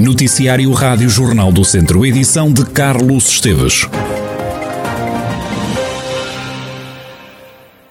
Noticiário Rádio Jornal do Centro, edição de Carlos Esteves.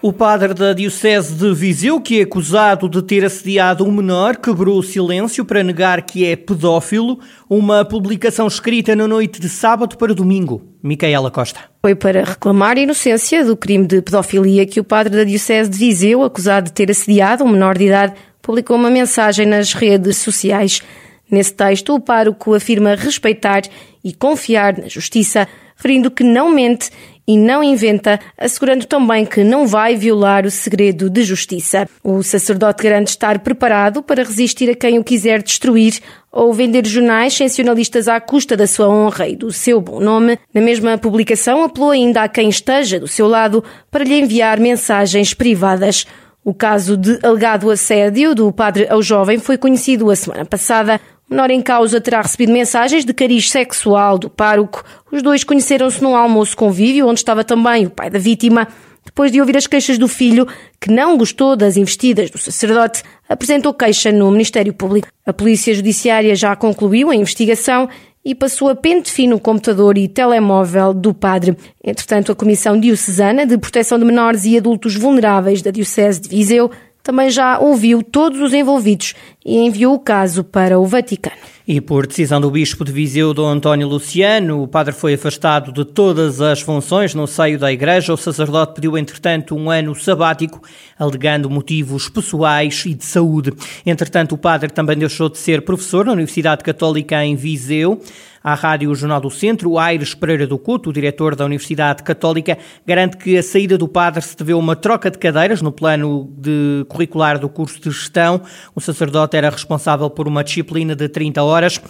O padre da Diocese de Viseu, que é acusado de ter assediado um menor, quebrou o silêncio para negar que é pedófilo. Uma publicação escrita na noite de sábado para domingo. Micaela Costa. Foi para reclamar a inocência do crime de pedofilia que o padre da Diocese de Viseu, acusado de ter assediado um menor de idade, publicou uma mensagem nas redes sociais. Nesse texto, o pároco afirma respeitar e confiar na justiça, referindo que não mente e não inventa, assegurando também que não vai violar o segredo de justiça. O sacerdote garante estar preparado para resistir a quem o quiser destruir ou vender jornais sensacionalistas à custa da sua honra e do seu bom nome. Na mesma publicação, apelou ainda a quem esteja do seu lado para lhe enviar mensagens privadas. O caso de alegado assédio do padre ao jovem foi conhecido a semana passada. Menor em causa terá recebido mensagens de cariz sexual do pároco. Os dois conheceram-se num almoço convívio onde estava também o pai da vítima. Depois de ouvir as queixas do filho, que não gostou das investidas do sacerdote, apresentou queixa no Ministério Público. A Polícia Judiciária já concluiu a investigação e passou a pente fino o computador e telemóvel do padre. Entretanto, a Comissão Diocesana de Proteção de Menores e Adultos Vulneráveis da Diocese de Viseu também já ouviu todos os envolvidos e enviou o caso para o Vaticano. E por decisão do Bispo de Viseu, Dom António Luciano, o padre foi afastado de todas as funções no seio da Igreja. O sacerdote pediu, entretanto, um ano sabático, alegando motivos pessoais e de saúde. Entretanto, o padre também deixou de ser professor na Universidade Católica em Viseu. À Rádio Jornal do Centro, Aires Pereira do Couto, o diretor da Universidade Católica, garante que a saída do padre se deveu a uma troca de cadeiras no plano de curricular do curso de gestão. O sacerdote era responsável por uma disciplina de 30 horas.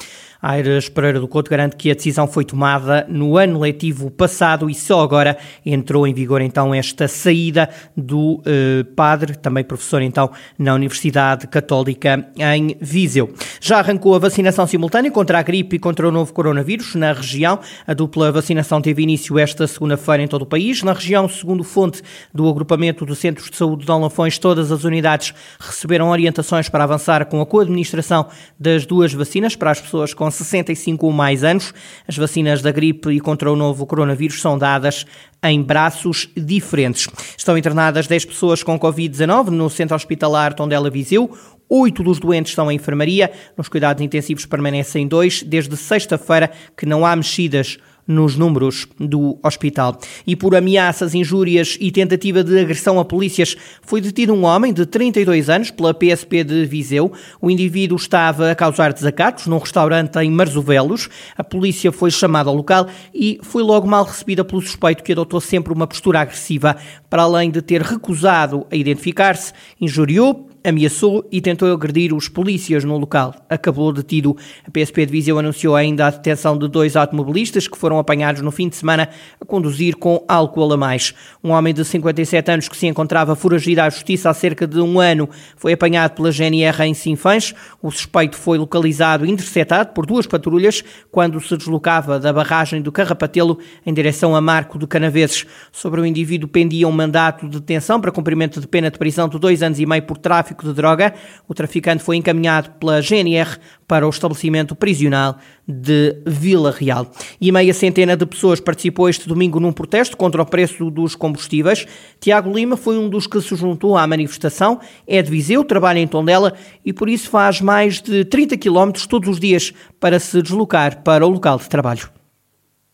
Aires Pereira do Couto garante que a decisão foi tomada no ano letivo passado e só agora entrou em vigor então esta saída do eh, padre, também professor então na Universidade Católica em Viseu. Já arrancou a vacinação simultânea contra a gripe e contra o novo coronavírus na região. A dupla vacinação teve início esta segunda-feira em todo o país. Na região, segundo fonte do agrupamento de centros de saúde de Lafões, todas as unidades receberam orientações para avançar com a coadministração das duas vacinas para as pessoas com 65 ou mais anos. As vacinas da gripe e contra o novo coronavírus são dadas em braços diferentes. Estão internadas 10 pessoas com Covid-19 no Centro Hospitalar Tondela Viseu. Oito dos doentes estão em enfermaria. Nos cuidados intensivos permanecem dois. Desde sexta-feira que não há mexidas nos números do hospital. E por ameaças, injúrias e tentativa de agressão a polícias, foi detido um homem de 32 anos pela PSP de Viseu. O indivíduo estava a causar desacatos num restaurante em Marzovelos. A polícia foi chamada ao local e foi logo mal recebida pelo suspeito que adotou sempre uma postura agressiva. Para além de ter recusado a identificar-se, injuriou, ameaçou e tentou agredir os polícias no local. Acabou detido. A PSP de Viseu anunciou ainda a detenção de dois automobilistas que foram apanhados no fim de semana a conduzir com álcool a mais. Um homem de 57 anos que se encontrava foragido à justiça há cerca de um ano foi apanhado pela GNR em Sinfãs. O suspeito foi localizado e interceptado por duas patrulhas quando se deslocava da barragem do Carrapatelo em direção a Marco de Canaveses. Sobre o indivíduo pendia um mandato de detenção para cumprimento de pena de prisão de dois anos e meio por tráfico tráfico de droga. O traficante foi encaminhado pela GNR para o estabelecimento prisional de Vila Real. E meia centena de pessoas participou este domingo num protesto contra o preço dos combustíveis. Tiago Lima foi um dos que se juntou à manifestação. É de Viseu, trabalha em Tondela e por isso faz mais de 30 quilómetros todos os dias para se deslocar para o local de trabalho.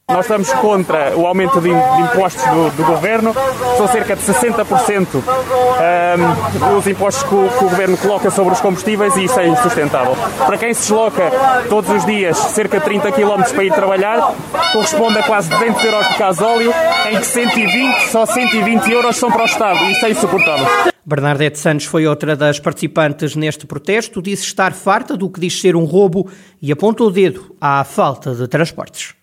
Nós estamos contra o aumento de, impostos do, do governo, são cerca de 60% um, os impostos que o, que o, governo coloca sobre os combustíveis e isso é insustentável. Para quem se desloca todos os dias cerca de 30 km para ir trabalhar, corresponde a quase 200 euros de gasóleo, em que 120, só 120 euros são para o Estado. Isso é insuportável. Bernadette Santos foi outra das participantes neste protesto, disse estar farta do que diz ser um roubo e apontou o dedo à falta de transportes.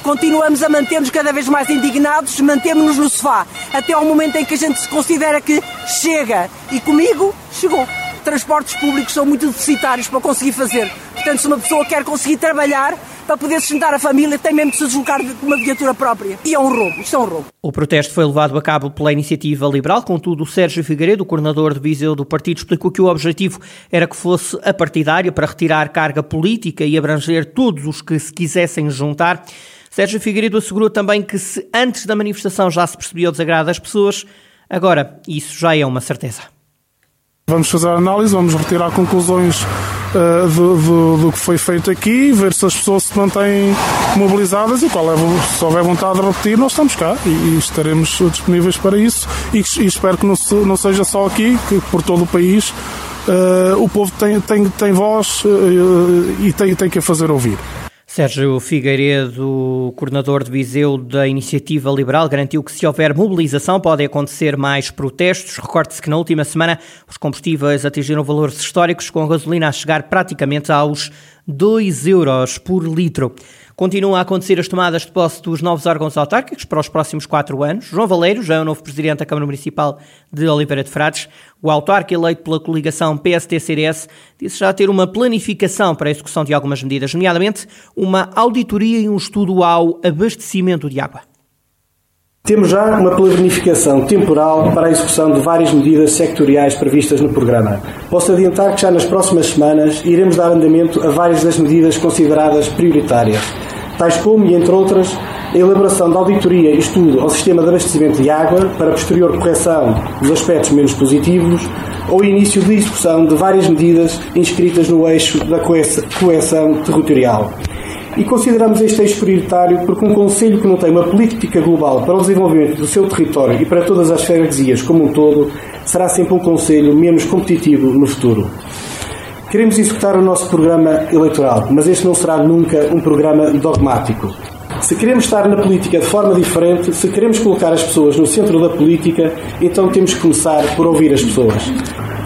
Continuamos a manter-nos cada vez mais indignados, mantemos-nos no sofá, até ao momento em que a gente se considera que chega. E comigo, chegou. Transportes públicos são muito deficitários para conseguir fazer. Portanto, se uma pessoa quer conseguir trabalhar, para poder sustentar a família, tem mesmo de se deslocar com uma viatura própria. E é um roubo, isto é um roubo. O protesto foi levado a cabo pela iniciativa liberal, contudo, o Sérgio Figueiredo, o coordenador de Viseu do partido, explicou que o objetivo era que fosse apartidário para retirar carga política e abranger todos os que se quisessem juntar. Sérgio Figueiredo assegurou também que se antes da manifestação já se percebia o desagrado das pessoas, agora isso já é uma certeza. Vamos fazer a análise, vamos retirar conclusões uh, do, do, do, que foi feito aqui, ver se as pessoas se mantêm mobilizadas e qual é, se houver vontade de repetir, nós estamos cá e, e estaremos disponíveis para isso e, e espero que não, se, não, seja só aqui, que por todo o país uh, o povo tem, tem, tem voz uh, e tem, tem que a fazer ouvir. Sérgio Figueiredo, coordenador de Viseu da Iniciativa Liberal, garantiu que se houver mobilização podem acontecer mais protestos. Recorde-se que na última semana os combustíveis atingiram valores históricos, com a gasolina a chegar praticamente aos 2 euros por litro. Continuam a acontecer as tomadas de posse dos novos órgãos autárquicos para os próximos quatro anos. João Valeiro já é o novo presidente da Câmara Municipal de Oliveira de Frades. O autarca eleito pela coligação PST-CDS disse já ter uma planificação para a execução de algumas medidas, nomeadamente uma auditoria e um estudo ao abastecimento de água. Temos já uma planificação temporal para a execução de várias medidas sectoriais previstas no programa. Posso adiantar que já nas próximas semanas iremos dar andamento a várias das medidas consideradas prioritárias tais como, entre outras, a elaboração de auditoria e estudo ao sistema de abastecimento de água para posterior correção dos aspectos menos positivos ou início de execução de várias medidas inscritas no eixo da coesão territorial. E consideramos este eixo prioritário porque um Conselho que não tem uma política global para o desenvolvimento do seu território e para todas as freguesias como um todo, será sempre um Conselho menos competitivo no futuro. Queremos executar o nosso programa eleitoral, mas este não será nunca um programa dogmático. Se queremos estar na política de forma diferente, se queremos colocar as pessoas no centro da política, então temos que começar por ouvir as pessoas.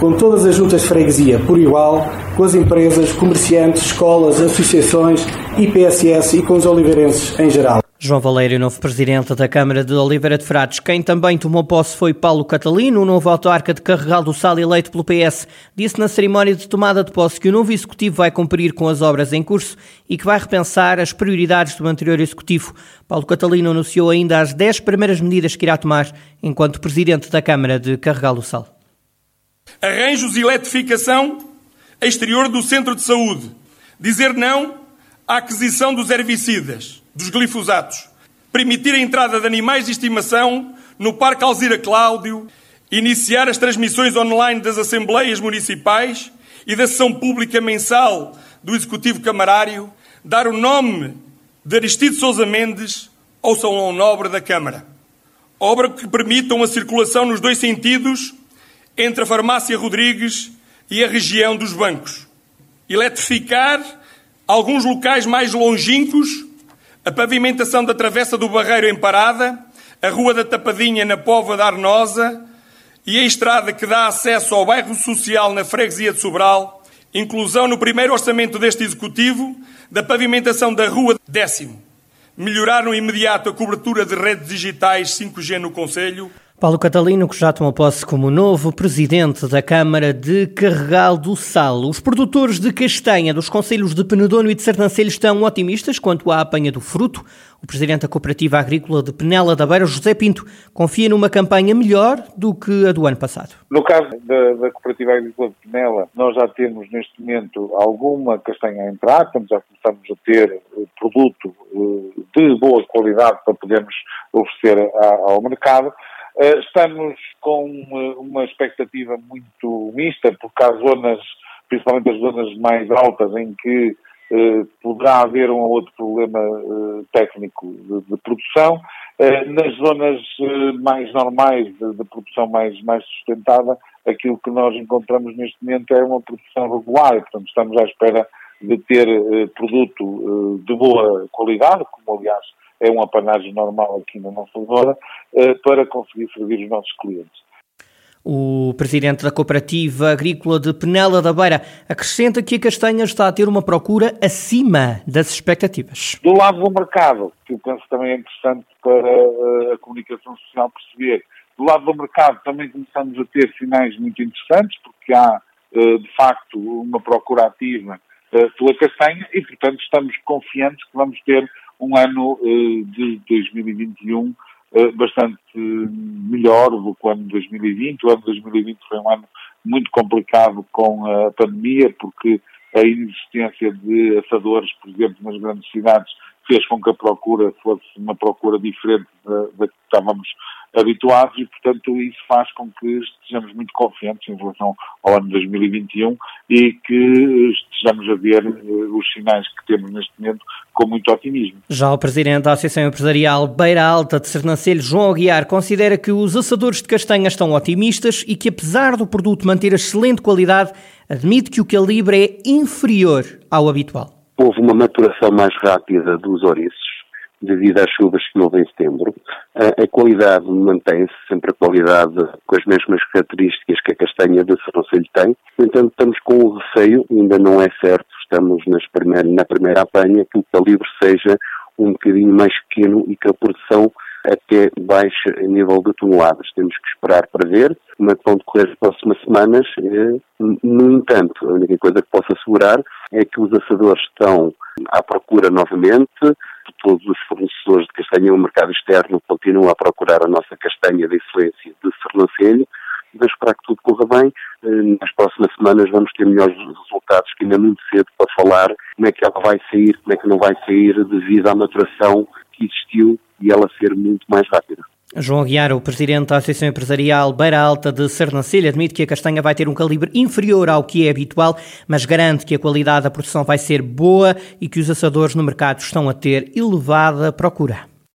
Com todas as juntas de freguesia por igual, com as empresas, comerciantes, escolas, associações, IPSS e com os oliveirenses em geral. João Valério, novo presidente da Câmara de Oliveira de Frades. Quem também tomou posse foi Paulo Catalino, o novo autarca de Carregal do Sal eleito pelo PS. Disse na cerimónia de tomada de posse que o novo executivo vai cumprir com as obras em curso e que vai repensar as prioridades do anterior executivo. Paulo Catalino anunciou ainda as 10 primeiras medidas que irá tomar enquanto presidente da Câmara de Carregal do Sal. Arranjos de eletrificação exterior do centro de saúde. Dizer não à aquisição dos herbicidas dos glifosatos, permitir a entrada de animais de estimação no Parque Alzira Cláudio, iniciar as transmissões online das Assembleias Municipais e da sessão pública mensal do Executivo Camarário, dar o nome de Aristides Sousa Mendes ao Salão Nobre da Câmara. Obra que permitam a circulação nos dois sentidos entre a Farmácia Rodrigues e a região dos bancos. Eletrificar alguns locais mais longínquos a pavimentação da Travessa do Barreiro em Parada, a Rua da Tapadinha na Pova da Arnosa e a estrada que dá acesso ao bairro social na Freguesia de Sobral, inclusão no primeiro orçamento deste Executivo da pavimentação da Rua Décimo. Melhorar no imediato a cobertura de redes digitais 5G no Conselho, Paulo Catalino, que já tomou posse como novo presidente da Câmara de Carregal do Sal. Os produtores de castanha dos conselhos de Penedono e de Sertancelho estão otimistas quanto à apanha do fruto. O presidente da Cooperativa Agrícola de Penela da Beira, José Pinto, confia numa campanha melhor do que a do ano passado. No caso da, da Cooperativa Agrícola de Penela, nós já temos neste momento alguma castanha a entrar, já começamos a ter eh, produto eh, de boa qualidade para podermos oferecer ao mercado. Eh, estamos com uma expectativa muito mista, porque há zonas, principalmente as zonas mais altas, em que eh, poderá haver um ou outro problema eh, técnico de, de produção. nas zonas mais normais, de, de, produção mais, mais sustentada, aquilo que nós encontramos neste momento é uma produção regular, portanto estamos à espera de ter produto de boa qualidade, como aliás é um apanagem normal aqui na nossa zona, eh, para conseguir servir os nossos clientes. O presidente da Cooperativa Agrícola de Penela da Beira acrescenta que a castanha está a ter uma procura acima das expectativas. Do lado do mercado, que eu penso também é interessante para eh, a comunicação social perceber, do lado do mercado também começamos a ter sinais muito interessantes, porque há, eh, de facto, uma procura ativa pela castanha e, portanto, estamos confiantes que vamos ter um ano de 2021 bastante melhor do que o ano de 2020. O ano de 2020 foi um ano muito complicado com a pandemia, porque a inexistência de assadores, por exemplo, nas grandes cidades, fez com que a procura fosse uma procura diferente da, da que estávamos habituados e, portanto, isso faz com que estejamos muito confiantes em relação ao ano 2021 e que estejamos a ver eh, os sinais que temos neste momento com muito otimismo. Já o Presidente da Associação Empresarial Beira Alta de Sernancelho, João Aguiar, considera que os assadores de castanha estão otimistas e que, apesar do produto manter excelente qualidade, admite que o calibre é inferior ao habitual. Houve uma maturação mais rápida dos ouriços, devido às chuvas que houve em setembro. A, qualidade mantém-se, sempre a qualidade com as mesmas características que a castanha de Serrocelho tem. No entanto, estamos com o receio, ainda não é certo, estamos na primeira apanha, que o calibre seja um bocadinho mais pequeno e que a produção até baixe em nível de toneladas. Temos que esperar para ver como é que vão decorrer as próximas semanas. Eh, no entanto, a única coisa que posso assegurar é que os assadores estão à procura novamente, todos os fornecedores de castanha no mercado externo continuam a procurar a nossa castanha de excelência de Sernancelho. Vamos esperar que tudo corra bem. Eh, nas próximas semanas vamos ter melhores resultados, que ainda é muito cedo para falar como é que ela vai sair, como é que não vai sair devido à maturação que existiu e ela ser muito mais rápida. João Aguiar, o presidente da Associação Empresarial Beira Alta de Sernancelha, admite que a castanha vai ter um calibre inferior ao que é habitual, mas garante que a qualidade da produção vai ser boa e que os assadores no mercado estão a ter elevada procura.